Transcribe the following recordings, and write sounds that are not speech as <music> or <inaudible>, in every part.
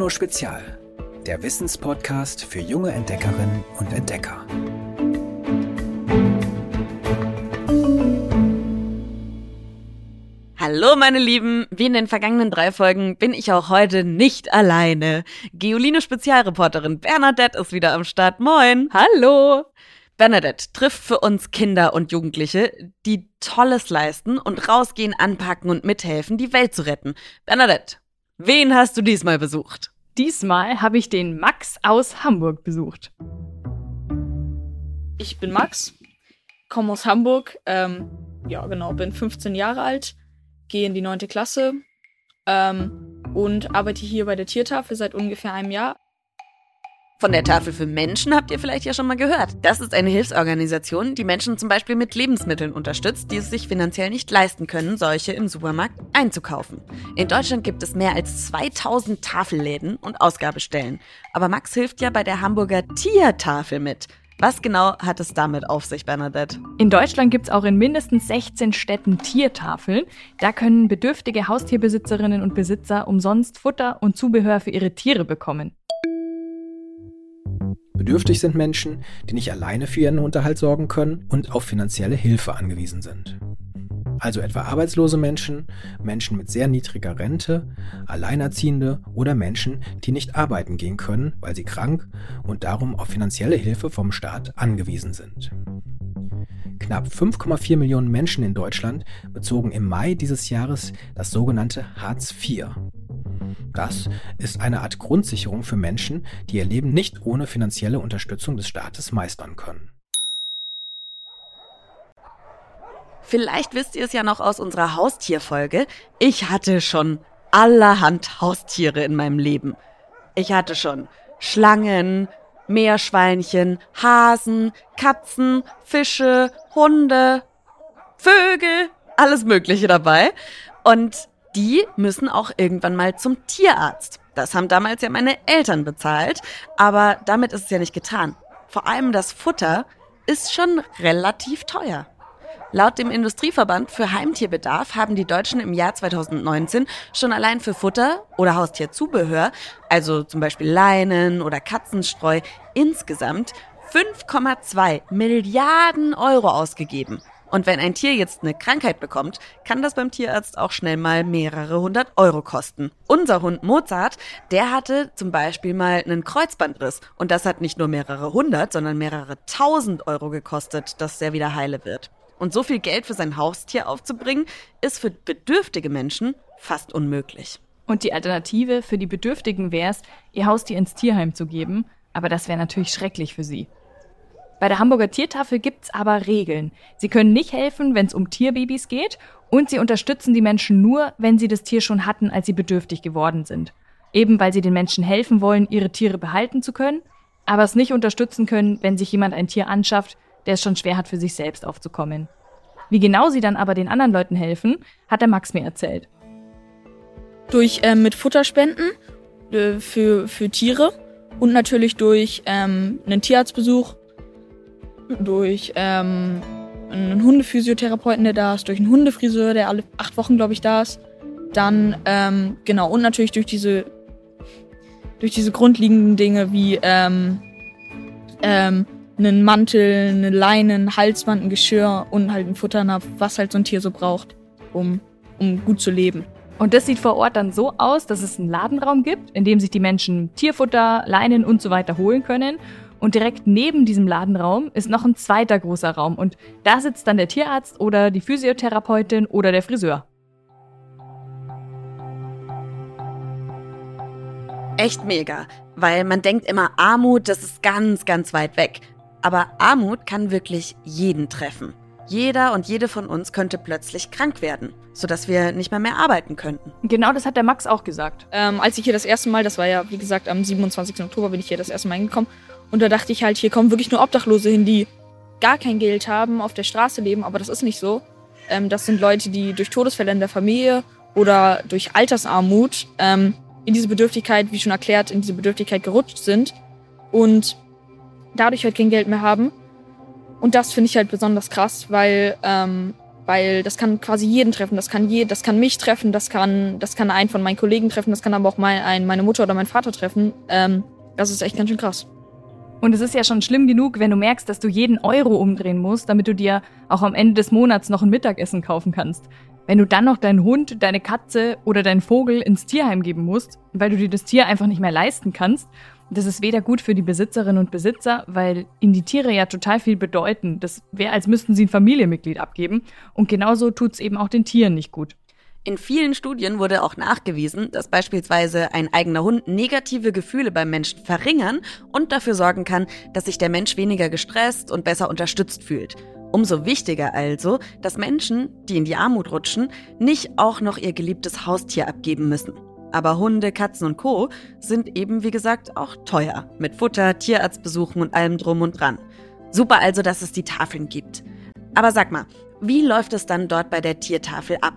Geoluno Spezial, der Wissenspodcast für junge Entdeckerinnen und Entdecker. Hallo meine Lieben, wie in den vergangenen drei Folgen bin ich auch heute nicht alleine. Geoline Spezialreporterin Bernadette ist wieder am Start. Moin. Hallo. Bernadette trifft für uns Kinder und Jugendliche, die Tolles leisten und rausgehen, anpacken und mithelfen, die Welt zu retten. Bernadette, wen hast du diesmal besucht? Diesmal habe ich den Max aus Hamburg besucht. Ich bin Max, komme aus Hamburg, ähm, ja genau, bin 15 Jahre alt, gehe in die 9. Klasse ähm, und arbeite hier bei der Tiertafel seit ungefähr einem Jahr. Von der Tafel für Menschen habt ihr vielleicht ja schon mal gehört. Das ist eine Hilfsorganisation, die Menschen zum Beispiel mit Lebensmitteln unterstützt, die es sich finanziell nicht leisten können, solche im Supermarkt einzukaufen. In Deutschland gibt es mehr als 2000 Tafelläden und Ausgabestellen. Aber Max hilft ja bei der Hamburger Tiertafel mit. Was genau hat es damit auf sich, Bernadette? In Deutschland gibt es auch in mindestens 16 Städten Tiertafeln. Da können bedürftige Haustierbesitzerinnen und Besitzer umsonst Futter und Zubehör für ihre Tiere bekommen. Bedürftig sind Menschen, die nicht alleine für ihren Unterhalt sorgen können und auf finanzielle Hilfe angewiesen sind. Also etwa arbeitslose Menschen, Menschen mit sehr niedriger Rente, Alleinerziehende oder Menschen, die nicht arbeiten gehen können, weil sie krank und darum auf finanzielle Hilfe vom Staat angewiesen sind. Knapp 5,4 Millionen Menschen in Deutschland bezogen im Mai dieses Jahres das sogenannte Hartz IV. Das ist eine Art Grundsicherung für Menschen, die ihr Leben nicht ohne finanzielle Unterstützung des Staates meistern können. Vielleicht wisst ihr es ja noch aus unserer Haustierfolge. Ich hatte schon allerhand Haustiere in meinem Leben. Ich hatte schon Schlangen, Meerschweinchen, Hasen, Katzen, Fische, Hunde, Vögel, alles Mögliche dabei. Und die müssen auch irgendwann mal zum Tierarzt. Das haben damals ja meine Eltern bezahlt, aber damit ist es ja nicht getan. Vor allem das Futter ist schon relativ teuer. Laut dem Industrieverband für Heimtierbedarf haben die Deutschen im Jahr 2019 schon allein für Futter oder Haustierzubehör, also zum Beispiel Leinen oder Katzenstreu, insgesamt 5,2 Milliarden Euro ausgegeben. Und wenn ein Tier jetzt eine Krankheit bekommt, kann das beim Tierarzt auch schnell mal mehrere hundert Euro kosten. Unser Hund Mozart, der hatte zum Beispiel mal einen Kreuzbandriss. Und das hat nicht nur mehrere hundert, sondern mehrere tausend Euro gekostet, dass der wieder heile wird. Und so viel Geld für sein Haustier aufzubringen, ist für bedürftige Menschen fast unmöglich. Und die Alternative für die Bedürftigen wäre es, ihr Haustier ins Tierheim zu geben. Aber das wäre natürlich schrecklich für sie. Bei der Hamburger Tiertafel gibt's aber Regeln. Sie können nicht helfen, wenn es um Tierbabys geht und sie unterstützen die Menschen nur, wenn sie das Tier schon hatten, als sie bedürftig geworden sind. Eben weil sie den Menschen helfen wollen, ihre Tiere behalten zu können, aber es nicht unterstützen können, wenn sich jemand ein Tier anschafft, der es schon schwer hat, für sich selbst aufzukommen. Wie genau sie dann aber den anderen Leuten helfen, hat der Max mir erzählt. Durch ähm, mit Futterspenden äh, für, für Tiere und natürlich durch ähm, einen Tierarztbesuch durch ähm, einen Hundephysiotherapeuten, der da ist, durch einen Hundefriseur, der alle acht Wochen, glaube ich, da ist. Dann, ähm, genau, und natürlich durch diese, durch diese grundlegenden Dinge wie ähm, ähm, einen Mantel, eine Leine, ein Halsband, ein Geschirr und halt ein Futternapf, was halt so ein Tier so braucht, um, um gut zu leben. Und das sieht vor Ort dann so aus, dass es einen Ladenraum gibt, in dem sich die Menschen Tierfutter, Leinen und so weiter holen können. Und direkt neben diesem Ladenraum ist noch ein zweiter großer Raum und da sitzt dann der Tierarzt oder die Physiotherapeutin oder der Friseur. Echt mega, weil man denkt immer, Armut, das ist ganz, ganz weit weg. Aber Armut kann wirklich jeden treffen. Jeder und jede von uns könnte plötzlich krank werden, sodass wir nicht mehr mehr arbeiten könnten. Genau, das hat der Max auch gesagt. Ähm, als ich hier das erste Mal, das war ja wie gesagt am 27. Oktober, bin ich hier das erste Mal hingekommen und da dachte ich halt, hier kommen wirklich nur Obdachlose hin, die gar kein Geld haben, auf der Straße leben, aber das ist nicht so. Ähm, das sind Leute, die durch Todesfälle in der Familie oder durch Altersarmut ähm, in diese Bedürftigkeit, wie schon erklärt, in diese Bedürftigkeit gerutscht sind und dadurch halt kein Geld mehr haben. Und das finde ich halt besonders krass, weil, ähm, weil das kann quasi jeden treffen. Das kann je, das kann mich treffen, das kann, das kann einen von meinen Kollegen treffen, das kann aber auch mein, ein, meine Mutter oder mein Vater treffen. Ähm, das ist echt ganz schön krass. Und es ist ja schon schlimm genug, wenn du merkst, dass du jeden Euro umdrehen musst, damit du dir auch am Ende des Monats noch ein Mittagessen kaufen kannst. Wenn du dann noch deinen Hund, deine Katze oder deinen Vogel ins Tierheim geben musst, weil du dir das Tier einfach nicht mehr leisten kannst, das ist weder gut für die Besitzerinnen und Besitzer, weil ihnen die Tiere ja total viel bedeuten. Das wäre, als müssten sie ein Familienmitglied abgeben. Und genauso tut es eben auch den Tieren nicht gut. In vielen Studien wurde auch nachgewiesen, dass beispielsweise ein eigener Hund negative Gefühle beim Menschen verringern und dafür sorgen kann, dass sich der Mensch weniger gestresst und besser unterstützt fühlt. Umso wichtiger also, dass Menschen, die in die Armut rutschen, nicht auch noch ihr geliebtes Haustier abgeben müssen. Aber Hunde, Katzen und Co. sind eben, wie gesagt, auch teuer. Mit Futter, Tierarztbesuchen und allem drum und dran. Super also, dass es die Tafeln gibt. Aber sag mal, wie läuft es dann dort bei der Tiertafel ab?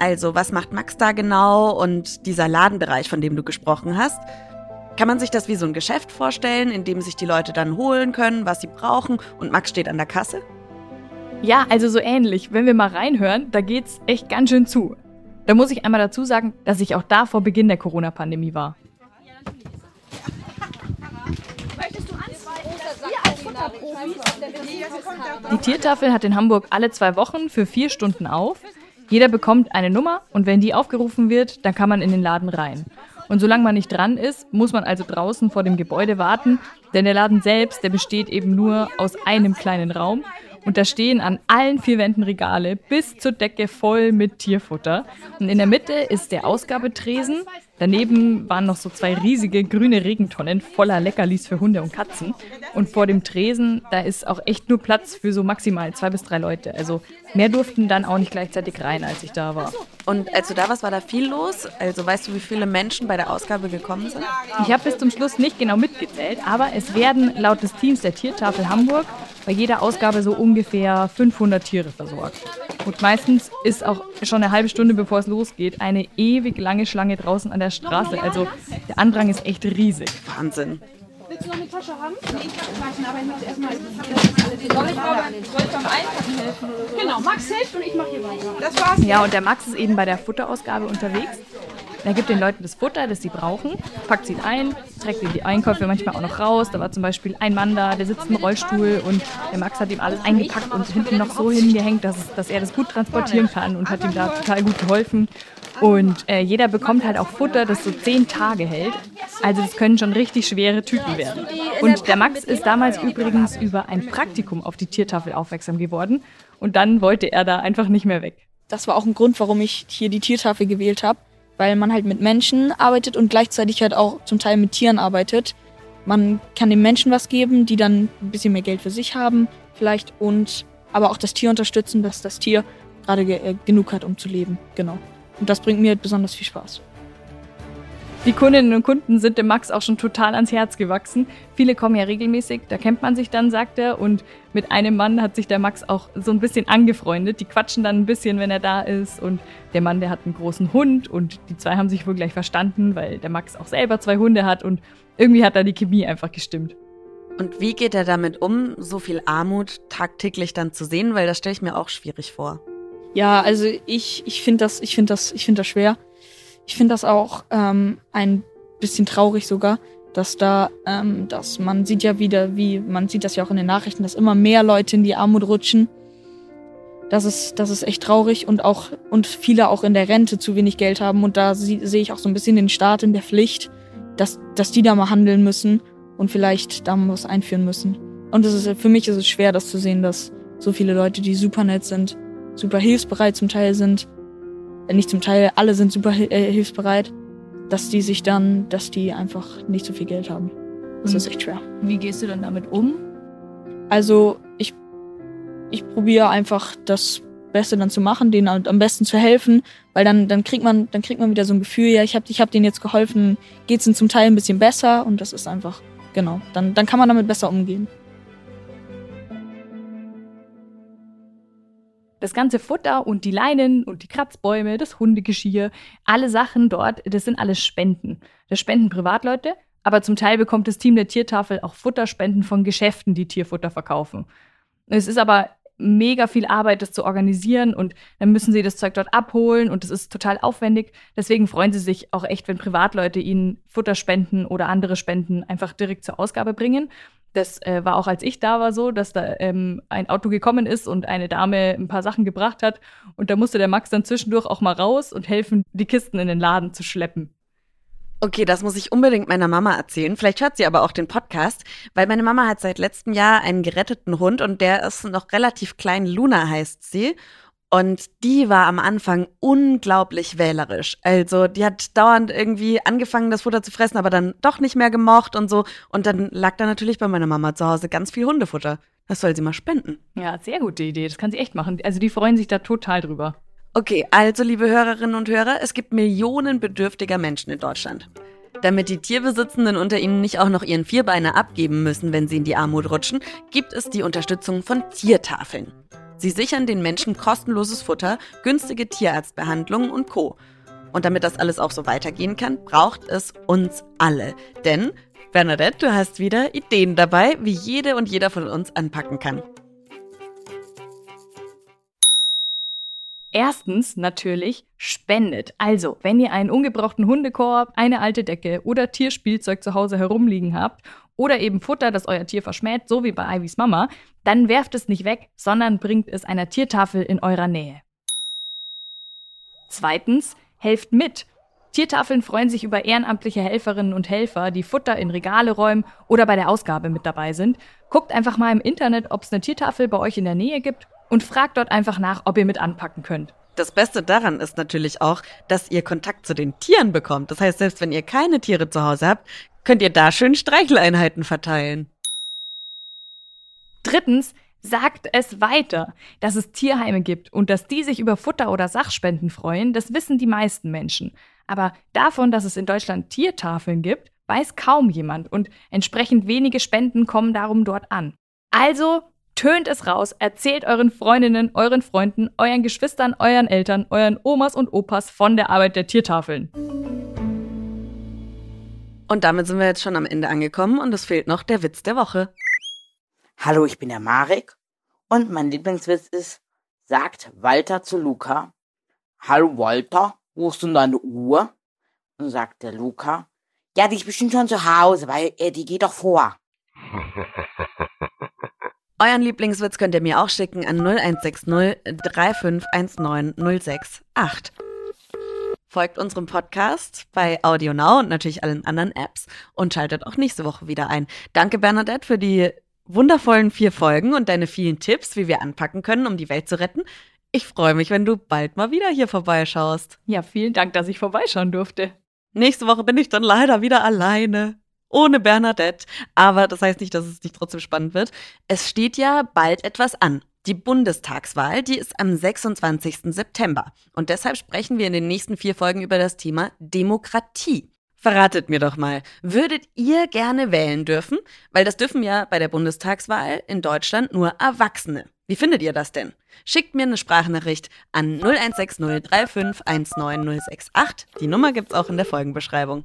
Also, was macht Max da genau und dieser Ladenbereich, von dem du gesprochen hast? Kann man sich das wie so ein Geschäft vorstellen, in dem sich die Leute dann holen können, was sie brauchen und Max steht an der Kasse? Ja, also so ähnlich. Wenn wir mal reinhören, da geht's echt ganz schön zu. Da muss ich einmal dazu sagen, dass ich auch da vor Beginn der Corona-Pandemie war. Die Tiertafel hat in Hamburg alle zwei Wochen für vier Stunden auf jeder bekommt eine Nummer und wenn die aufgerufen wird, dann kann man in den Laden rein. Und solange man nicht dran ist, muss man also draußen vor dem Gebäude warten, denn der Laden selbst, der besteht eben nur aus einem kleinen Raum und da stehen an allen vier Wänden Regale bis zur Decke voll mit Tierfutter. Und in der Mitte ist der Ausgabetresen. Daneben waren noch so zwei riesige grüne Regentonnen voller Leckerlis für Hunde und Katzen. Und vor dem Tresen, da ist auch echt nur Platz für so maximal zwei bis drei Leute. Also mehr durften dann auch nicht gleichzeitig rein, als ich da war. Und als du da warst, war da viel los? Also weißt du, wie viele Menschen bei der Ausgabe gekommen sind? Ich habe bis zum Schluss nicht genau mitgezählt, aber es werden laut des Teams der Tiertafel Hamburg bei jeder Ausgabe so ungefähr 500 Tiere versorgt. Und meistens ist auch schon eine halbe Stunde bevor es losgeht eine ewig lange Schlange draußen an der Straße. Also der Andrang ist echt riesig. Wahnsinn. Willst du noch eine Tasche haben? Nee, ich kann Taschen, aber ich muss erstmal. Soll ich beim Einpacken helfen? Genau, Max hilft und ich mache hier weiter. Das war's. Ja, und der Max ist eben bei der Futterausgabe unterwegs. Er gibt den Leuten das Futter, das sie brauchen, packt sie ein, trägt ihnen die Einkäufe manchmal auch noch raus. Da war zum Beispiel ein Mann da, der sitzt im Rollstuhl und der Max hat ihm alles eingepackt und hinten noch so hingehängt, dass, es, dass er das gut transportieren kann und hat ihm da total gut geholfen. Und äh, jeder bekommt halt auch Futter, das so zehn Tage hält. Also das können schon richtig schwere Tüten werden. Und der Max ist damals übrigens über ein Praktikum auf die Tiertafel aufmerksam geworden. Und dann wollte er da einfach nicht mehr weg. Das war auch ein Grund, warum ich hier die Tiertafel gewählt habe weil man halt mit Menschen arbeitet und gleichzeitig halt auch zum Teil mit Tieren arbeitet. Man kann den Menschen was geben, die dann ein bisschen mehr Geld für sich haben, vielleicht und aber auch das Tier unterstützen, dass das Tier gerade ge äh, genug hat, um zu leben. Genau. Und das bringt mir besonders viel Spaß. Die Kundinnen und Kunden sind dem Max auch schon total ans Herz gewachsen. Viele kommen ja regelmäßig, da kennt man sich dann, sagt er. Und mit einem Mann hat sich der Max auch so ein bisschen angefreundet. Die quatschen dann ein bisschen, wenn er da ist. Und der Mann, der hat einen großen Hund und die zwei haben sich wohl gleich verstanden, weil der Max auch selber zwei Hunde hat und irgendwie hat da die Chemie einfach gestimmt. Und wie geht er damit um, so viel Armut tagtäglich dann zu sehen? Weil das stelle ich mir auch schwierig vor. Ja, also ich, ich finde das, ich finde das, ich finde das schwer. Ich finde das auch ähm, ein bisschen traurig sogar, dass da, ähm, dass man sieht ja wieder, wie man sieht das ja auch in den Nachrichten, dass immer mehr Leute in die Armut rutschen. Das ist, das ist echt traurig und auch und viele auch in der Rente zu wenig Geld haben und da sehe ich auch so ein bisschen den Staat in der Pflicht, dass, dass die da mal handeln müssen und vielleicht da mal was einführen müssen. Und es ist für mich ist es schwer, das zu sehen, dass so viele Leute, die super nett sind, super hilfsbereit zum Teil sind, nicht zum Teil, alle sind super äh, hilfsbereit, dass die sich dann, dass die einfach nicht so viel Geld haben. Das ist echt schwer. Wie gehst du dann damit um? Also ich, ich probiere einfach das Beste dann zu machen, denen am besten zu helfen, weil dann, dann kriegt man, dann kriegt man wieder so ein Gefühl, ja, ich habe ich hab denen jetzt geholfen, geht's ihnen zum Teil ein bisschen besser und das ist einfach, genau, dann, dann kann man damit besser umgehen. Das ganze Futter und die Leinen und die Kratzbäume, das Hundegeschirr, alle Sachen dort, das sind alles Spenden. Das spenden Privatleute, aber zum Teil bekommt das Team der Tiertafel auch Futterspenden von Geschäften, die Tierfutter verkaufen. Es ist aber mega viel Arbeit, das zu organisieren und dann müssen sie das Zeug dort abholen und es ist total aufwendig. Deswegen freuen sie sich auch echt, wenn Privatleute ihnen Futter spenden oder andere Spenden einfach direkt zur Ausgabe bringen. Das äh, war auch, als ich da war, so, dass da ähm, ein Auto gekommen ist und eine Dame ein paar Sachen gebracht hat. Und da musste der Max dann zwischendurch auch mal raus und helfen, die Kisten in den Laden zu schleppen. Okay, das muss ich unbedingt meiner Mama erzählen. Vielleicht hört sie aber auch den Podcast, weil meine Mama hat seit letztem Jahr einen geretteten Hund und der ist noch relativ klein. Luna heißt sie. Und die war am Anfang unglaublich wählerisch. Also die hat dauernd irgendwie angefangen, das Futter zu fressen, aber dann doch nicht mehr gemocht und so. Und dann lag da natürlich bei meiner Mama zu Hause ganz viel Hundefutter. Das soll sie mal spenden. Ja, sehr gute Idee. Das kann sie echt machen. Also die freuen sich da total drüber. Okay, also liebe Hörerinnen und Hörer, es gibt Millionen bedürftiger Menschen in Deutschland. Damit die Tierbesitzenden unter ihnen nicht auch noch ihren Vierbeiner abgeben müssen, wenn sie in die Armut rutschen, gibt es die Unterstützung von Tiertafeln. Sie sichern den Menschen kostenloses Futter, günstige Tierarztbehandlungen und Co. Und damit das alles auch so weitergehen kann, braucht es uns alle. Denn, Bernadette, du hast wieder Ideen dabei, wie jede und jeder von uns anpacken kann. Erstens natürlich spendet. Also, wenn ihr einen ungebrauchten Hundekorb, eine alte Decke oder Tierspielzeug zu Hause herumliegen habt oder eben Futter, das euer Tier verschmäht, so wie bei Ivys Mama, dann werft es nicht weg, sondern bringt es einer Tiertafel in eurer Nähe. Zweitens, helft mit. Tiertafeln freuen sich über ehrenamtliche Helferinnen und Helfer, die Futter in Regale räumen oder bei der Ausgabe mit dabei sind. Guckt einfach mal im Internet, ob es eine Tiertafel bei euch in der Nähe gibt und fragt dort einfach nach, ob ihr mit anpacken könnt. Das Beste daran ist natürlich auch, dass ihr Kontakt zu den Tieren bekommt. Das heißt, selbst wenn ihr keine Tiere zu Hause habt, könnt ihr da schön Streicheleinheiten verteilen. Drittens, sagt es weiter. Dass es Tierheime gibt und dass die sich über Futter oder Sachspenden freuen, das wissen die meisten Menschen. Aber davon, dass es in Deutschland Tiertafeln gibt, weiß kaum jemand und entsprechend wenige Spenden kommen darum dort an. Also Tönt es raus, erzählt euren Freundinnen, euren Freunden, euren Geschwistern, euren Eltern, euren Omas und Opas von der Arbeit der Tiertafeln. Und damit sind wir jetzt schon am Ende angekommen und es fehlt noch der Witz der Woche. Hallo, ich bin der Marek und mein Lieblingswitz ist, sagt Walter zu Luca, Hallo Walter, wo ist denn deine Uhr? Und sagt der Luca, ja, die ist bestimmt schon zu Hause, weil äh, die geht doch vor. <laughs> Euren Lieblingswitz könnt ihr mir auch schicken an 0160 3519 068. Folgt unserem Podcast bei Audio Now und natürlich allen anderen Apps und schaltet auch nächste Woche wieder ein. Danke Bernadette für die wundervollen vier Folgen und deine vielen Tipps, wie wir anpacken können, um die Welt zu retten. Ich freue mich, wenn du bald mal wieder hier vorbeischaust. Ja, vielen Dank, dass ich vorbeischauen durfte. Nächste Woche bin ich dann leider wieder alleine ohne Bernadette. Aber das heißt nicht, dass es nicht trotzdem spannend wird. Es steht ja bald etwas an. Die Bundestagswahl, die ist am 26. September. Und deshalb sprechen wir in den nächsten vier Folgen über das Thema Demokratie. Verratet mir doch mal, würdet ihr gerne wählen dürfen? Weil das dürfen ja bei der Bundestagswahl in Deutschland nur Erwachsene. Wie findet ihr das denn? Schickt mir eine Sprachnachricht an 0160 3519068. Die Nummer gibt's auch in der Folgenbeschreibung.